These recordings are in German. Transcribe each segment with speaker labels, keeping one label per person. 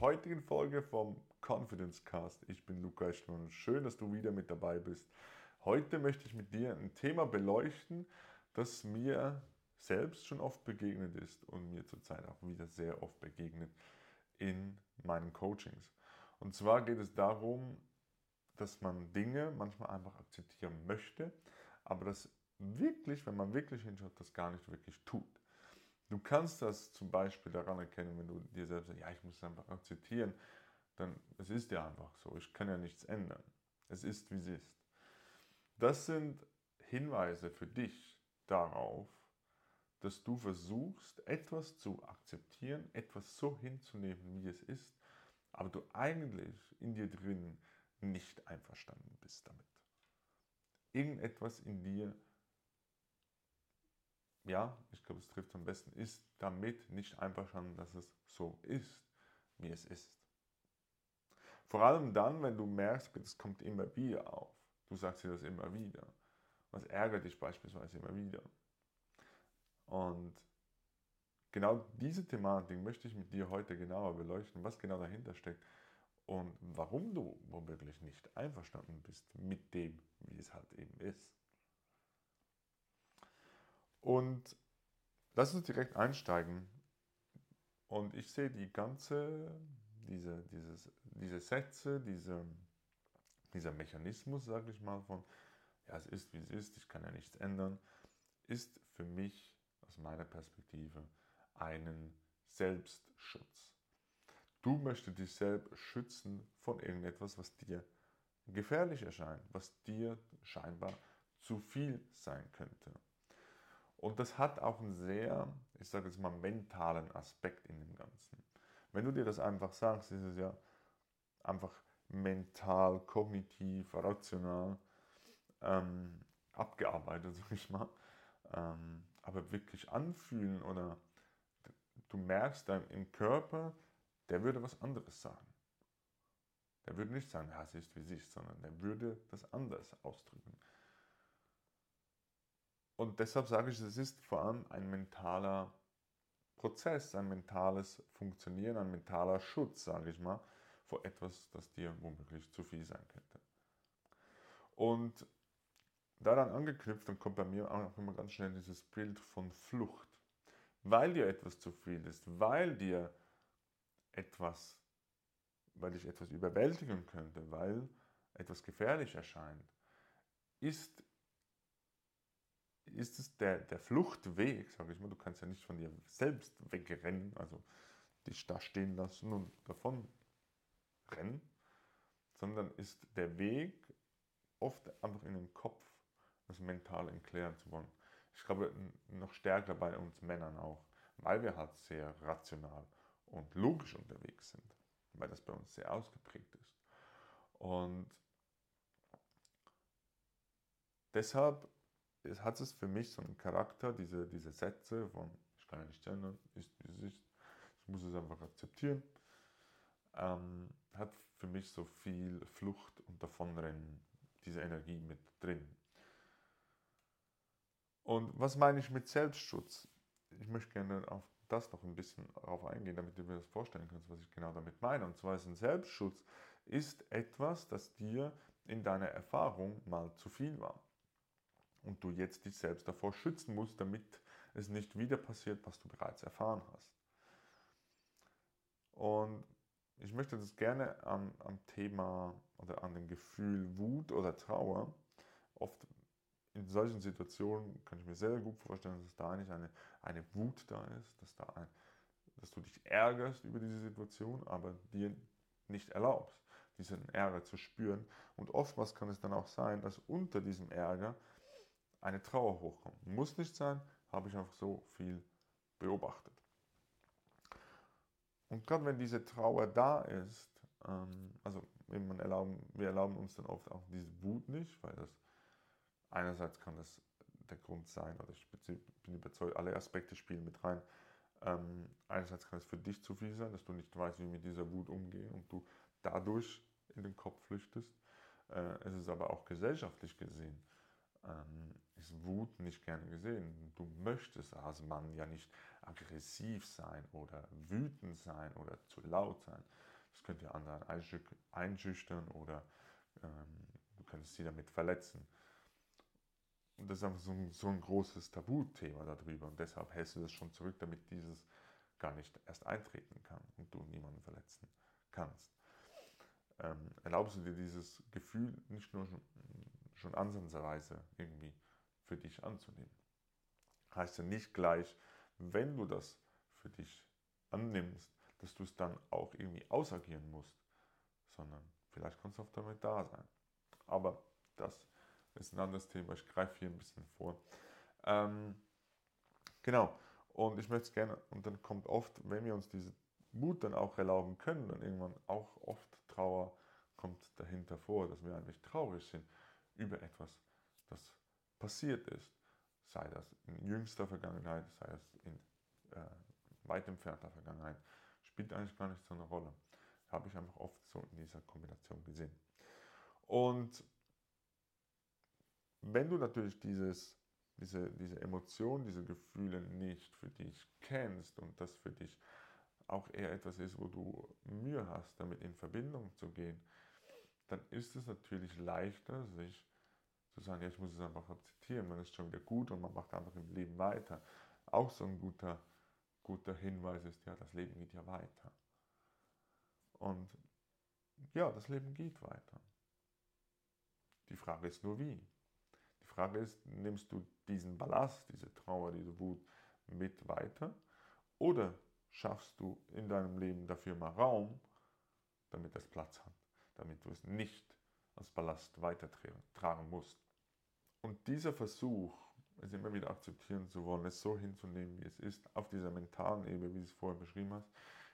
Speaker 1: heutigen Folge vom Confidence Cast. Ich bin Luca Eschmann. Schön, dass du wieder mit dabei bist. Heute möchte ich mit dir ein Thema beleuchten, das mir selbst schon oft begegnet ist und mir zurzeit auch wieder sehr oft begegnet in meinen Coachings. Und zwar geht es darum, dass man Dinge manchmal einfach akzeptieren möchte, aber das wirklich, wenn man wirklich hinschaut, das gar nicht wirklich tut. Du kannst das zum Beispiel daran erkennen, wenn du dir selbst sagst, ja, ich muss es einfach akzeptieren, dann es ist ja einfach so, ich kann ja nichts ändern. Es ist, wie es ist. Das sind Hinweise für dich darauf, dass du versuchst, etwas zu akzeptieren, etwas so hinzunehmen, wie es ist, aber du eigentlich in dir drin nicht einverstanden bist damit. Irgendetwas in dir ja, ich glaube, es trifft am besten, ist damit nicht einverstanden, dass es so ist, wie es ist. Vor allem dann, wenn du merkst, es kommt immer wieder auf. Du sagst dir das immer wieder. Was ärgert dich beispielsweise immer wieder? Und genau diese Thematik möchte ich mit dir heute genauer beleuchten, was genau dahinter steckt und warum du womöglich nicht einverstanden bist mit dem, wie es halt eben ist. Und lass uns direkt einsteigen. Und ich sehe die ganze, diese, dieses, diese Sätze, diese, dieser Mechanismus, sage ich mal, von, ja, es ist wie es ist, ich kann ja nichts ändern, ist für mich aus meiner Perspektive einen Selbstschutz. Du möchtest dich selbst schützen von irgendetwas, was dir gefährlich erscheint, was dir scheinbar zu viel sein könnte. Und das hat auch einen sehr, ich sage jetzt mal, mentalen Aspekt in dem Ganzen. Wenn du dir das einfach sagst, ist es ja einfach mental, kognitiv, rational ähm, abgearbeitet, sag ich mal. Ähm, aber wirklich anfühlen oder du merkst dann im Körper, der würde was anderes sagen. Der würde nicht sagen, ja, es ist wie ist, sondern der würde das anders ausdrücken. Und deshalb sage ich, es ist vor allem ein mentaler Prozess, ein mentales Funktionieren, ein mentaler Schutz, sage ich mal, vor etwas, das dir womöglich zu viel sein könnte. Und daran angeknüpft, dann kommt bei mir auch immer ganz schnell dieses Bild von Flucht. Weil dir etwas zu viel ist, weil dir etwas, weil dich etwas überwältigen könnte, weil etwas gefährlich erscheint, ist ist es der, der Fluchtweg, sage ich mal, du kannst ja nicht von dir selbst wegrennen, also dich da stehen lassen und davon rennen, sondern ist der Weg oft einfach in den Kopf, das mental entklären zu wollen. Ich glaube, noch stärker bei uns Männern auch, weil wir halt sehr rational und logisch unterwegs sind, weil das bei uns sehr ausgeprägt ist. Und deshalb es hat es für mich so einen Charakter, diese, diese Sätze von ich kann ja nicht ändern, wie es ist, ich muss es einfach akzeptieren, ähm, hat für mich so viel Flucht und Davonrennen, diese Energie mit drin. Und was meine ich mit Selbstschutz? Ich möchte gerne auf das noch ein bisschen darauf eingehen, damit du mir das vorstellen kannst, was ich genau damit meine. Und zwar ist ein Selbstschutz ist etwas, das dir in deiner Erfahrung mal zu viel war und du jetzt dich selbst davor schützen musst, damit es nicht wieder passiert, was du bereits erfahren hast. Und ich möchte das gerne am, am Thema oder an dem Gefühl Wut oder Trauer, oft in solchen Situationen kann ich mir sehr gut vorstellen, dass da eigentlich eine, eine Wut da ist, dass, da ein, dass du dich ärgerst über diese Situation, aber dir nicht erlaubst, diesen Ärger zu spüren. Und oftmals kann es dann auch sein, dass unter diesem Ärger eine Trauer hochkommt. Muss nicht sein, habe ich einfach so viel beobachtet. Und gerade wenn diese Trauer da ist, ähm, also man erlauben, wir erlauben uns dann oft auch diese Wut nicht, weil das einerseits kann das der Grund sein, oder ich bin überzeugt, alle Aspekte spielen mit rein. Ähm, einerseits kann es für dich zu viel sein, dass du nicht weißt, wie mit dieser Wut umgehen und du dadurch in den Kopf flüchtest. Äh, es ist aber auch gesellschaftlich gesehen ähm, ist Wut nicht gerne gesehen. Du möchtest als Mann ja nicht aggressiv sein oder wütend sein oder zu laut sein. Es könnte anderen einschüchtern oder ähm, du könntest sie damit verletzen. Und das ist einfach so ein, so ein großes Tabuthema darüber. Und deshalb hältst du das schon zurück, damit dieses gar nicht erst eintreten kann und du niemanden verletzen kannst. Ähm, erlaubst du dir dieses Gefühl nicht nur schon, ansatzweise irgendwie für dich anzunehmen. Heißt ja nicht gleich, wenn du das für dich annimmst, dass du es dann auch irgendwie ausagieren musst, sondern vielleicht kannst du auch damit da sein. Aber das ist ein anderes Thema. Ich greife hier ein bisschen vor. Ähm, genau. Und ich möchte es gerne, und dann kommt oft, wenn wir uns diese Mut dann auch erlauben können, dann irgendwann auch oft Trauer kommt dahinter vor, dass wir eigentlich traurig sind über etwas, das passiert ist. Sei das in jüngster Vergangenheit, sei es in äh, weit entfernter Vergangenheit, spielt eigentlich gar nicht so eine Rolle. Habe ich einfach oft so in dieser Kombination gesehen. Und wenn du natürlich dieses, diese, diese Emotionen, diese Gefühle nicht für dich kennst und das für dich auch eher etwas ist, wo du Mühe hast, damit in Verbindung zu gehen, dann ist es natürlich leichter, sich zu sagen, ja, ich muss es einfach akzeptieren, man ist schon wieder gut und man macht einfach im Leben weiter. Auch so ein guter, guter Hinweis ist, ja, das Leben geht ja weiter. Und ja, das Leben geht weiter. Die Frage ist nur wie. Frage ist, nimmst du diesen Ballast, diese Trauer, diese Wut mit weiter oder schaffst du in deinem Leben dafür mal Raum, damit es Platz hat, damit du es nicht als Ballast weitertragen musst. Und dieser Versuch, es immer wieder akzeptieren zu wollen, es so hinzunehmen, wie es ist, auf dieser mentalen Ebene, wie du es vorher beschrieben hast,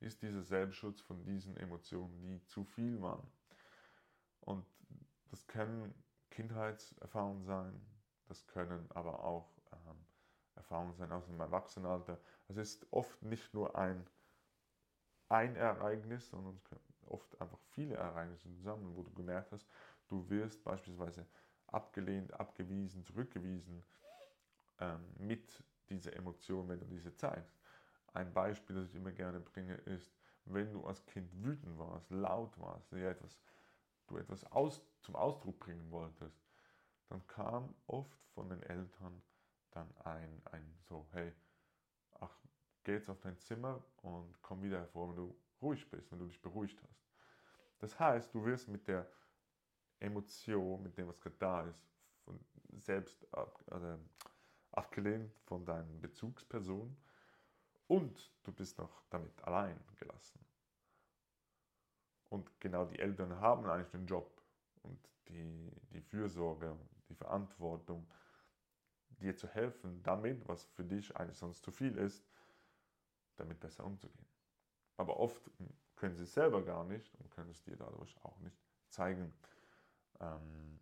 Speaker 1: ist dieser Selbstschutz von diesen Emotionen, die zu viel waren. Und das können Kindheitserfahrungen sein, das können aber auch ähm, Erfahrungen sein aus dem Erwachsenenalter. Es ist oft nicht nur ein, ein Ereignis, sondern es können oft einfach viele Ereignisse zusammen, wo du gemerkt hast, du wirst beispielsweise abgelehnt, abgewiesen, zurückgewiesen ähm, mit dieser Emotion, wenn du diese zeigst. Ein Beispiel, das ich immer gerne bringe, ist, wenn du als Kind wütend warst, laut warst, ja etwas du etwas aus, zum Ausdruck bringen wolltest, dann kam oft von den Eltern dann ein, ein so, hey, ach, geh jetzt auf dein Zimmer und komm wieder hervor, wenn du ruhig bist, wenn du dich beruhigt hast. Das heißt, du wirst mit der Emotion, mit dem, was gerade da ist, von selbst ab, also abgelehnt von deinen Bezugspersonen und du bist noch damit allein gelassen. Und genau die Eltern haben eigentlich den Job und die, die Fürsorge, die Verantwortung, dir zu helfen, damit, was für dich eigentlich sonst zu viel ist, damit besser umzugehen. Aber oft können sie es selber gar nicht und können es dir dadurch auch nicht zeigen. Ähm,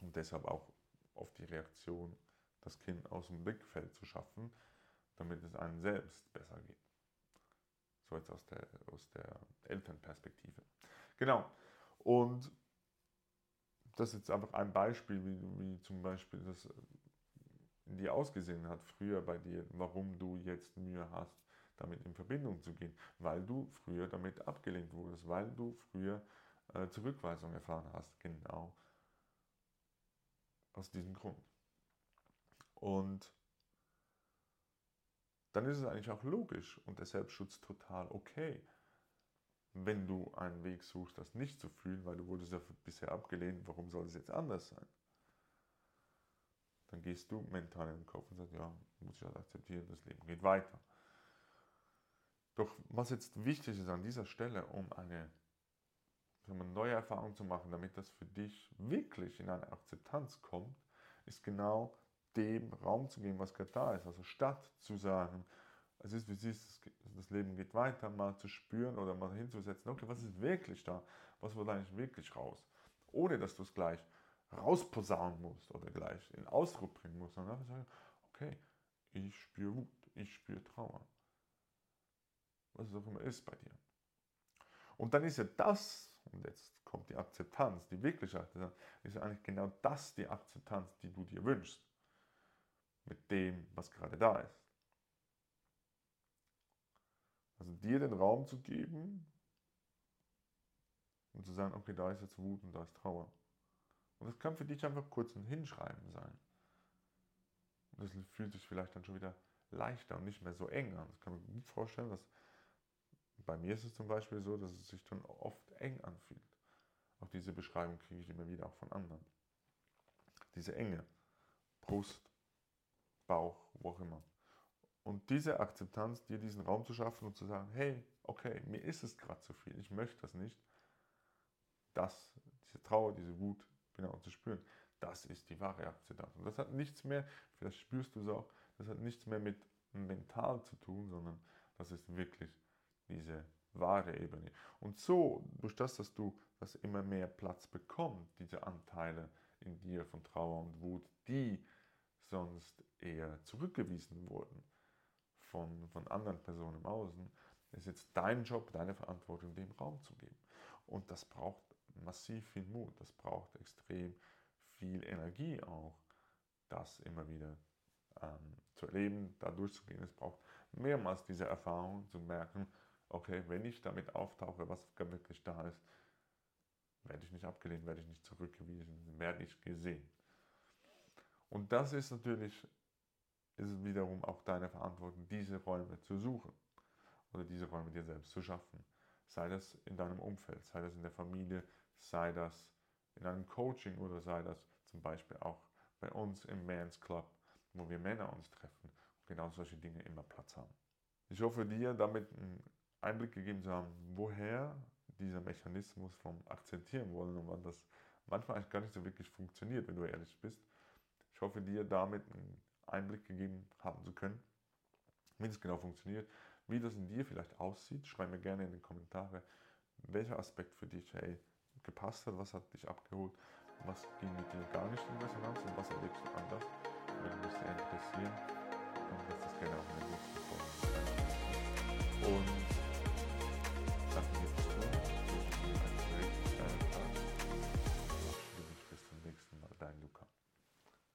Speaker 1: und deshalb auch oft die Reaktion, das Kind aus dem Blickfeld zu schaffen, damit es einem selbst besser geht. So jetzt aus der, aus der Elternperspektive. Genau. Und das ist jetzt einfach ein Beispiel, wie, wie zum Beispiel das in dir ausgesehen hat früher bei dir, warum du jetzt Mühe hast, damit in Verbindung zu gehen, weil du früher damit abgelehnt wurdest, weil du früher äh, Zurückweisung erfahren hast, genau aus diesem Grund. Und dann ist es eigentlich auch logisch und der Selbstschutz total okay, wenn du einen Weg suchst, das nicht zu fühlen, weil du wurdest ja bisher abgelehnt, warum soll es jetzt anders sein? Dann gehst du mental in den Kopf und sagst, ja, muss ich halt akzeptieren, das Leben geht weiter. Doch was jetzt wichtig ist an dieser Stelle, um eine, eine neue Erfahrung zu machen, damit das für dich wirklich in eine Akzeptanz kommt, ist genau dem Raum zu geben, was gerade da ist. Also statt zu sagen, es ist wie es ist, das Leben geht weiter, mal zu spüren oder mal hinzusetzen, okay, was ist wirklich da? Was wird eigentlich wirklich raus? Ohne dass du es gleich rausposaunen musst oder gleich in Ausdruck bringen musst, sondern einfach sagen, okay, ich spüre Wut, ich spüre Trauer. Was es auch immer ist bei dir. Und dann ist ja das, und jetzt kommt die Akzeptanz, die wirkliche Akzeptanz, ist ja eigentlich genau das die Akzeptanz, die du dir wünschst mit dem, was gerade da ist. Also dir den Raum zu geben, und zu sagen, okay, da ist jetzt Wut und da ist Trauer. Und das kann für dich einfach kurz ein Hinschreiben sein. Und das fühlt sich vielleicht dann schon wieder leichter und nicht mehr so eng an. Das kann man gut vorstellen, dass bei mir ist es zum Beispiel so, dass es sich dann oft eng anfühlt. Auch diese Beschreibung kriege ich immer wieder auch von anderen. Diese Enge, Brust, Bauch, wo auch immer. Und diese Akzeptanz, dir diesen Raum zu schaffen und zu sagen, hey, okay, mir ist es gerade zu viel, ich möchte das nicht. Das, diese Trauer, diese Wut, genau zu spüren, das ist die wahre Akzeptanz. Und das hat nichts mehr, vielleicht spürst du es auch, das hat nichts mehr mit mental zu tun, sondern das ist wirklich diese wahre Ebene. Und so, durch das, dass du das immer mehr Platz bekommt, diese Anteile in dir von Trauer und Wut, die sonst eher zurückgewiesen wurden von, von anderen Personen im Außen, ist jetzt dein Job, deine Verantwortung, dem Raum zu geben. Und das braucht massiv viel Mut, das braucht extrem viel Energie auch, das immer wieder ähm, zu erleben, da durchzugehen. Es braucht mehrmals diese Erfahrung zu merken, okay, wenn ich damit auftauche, was wirklich da ist, werde ich nicht abgelehnt, werde ich nicht zurückgewiesen, werde ich gesehen. Und das ist natürlich, ist wiederum auch deine Verantwortung, diese Räume zu suchen oder diese Räume dir selbst zu schaffen. Sei das in deinem Umfeld, sei das in der Familie, sei das in einem Coaching oder sei das zum Beispiel auch bei uns im Men's Club, wo wir Männer uns treffen und genau solche Dinge immer Platz haben. Ich hoffe dir damit einen Einblick gegeben zu haben, woher dieser Mechanismus vom Akzeptieren wollen und wann das manchmal eigentlich gar nicht so wirklich funktioniert, wenn du ehrlich bist. Ich hoffe dir damit einen Einblick gegeben haben zu können, wie das genau funktioniert, wie das in dir vielleicht aussieht. Schreib mir gerne in die Kommentare, welcher Aspekt für dich hey, gepasst hat, was hat dich abgeholt, was ging mit dir gar nicht in Resonanz und was erlebst du anders. Würde mich sehr interessieren und lass das gerne auch in der nächsten Folge. Hafta görüşürüz.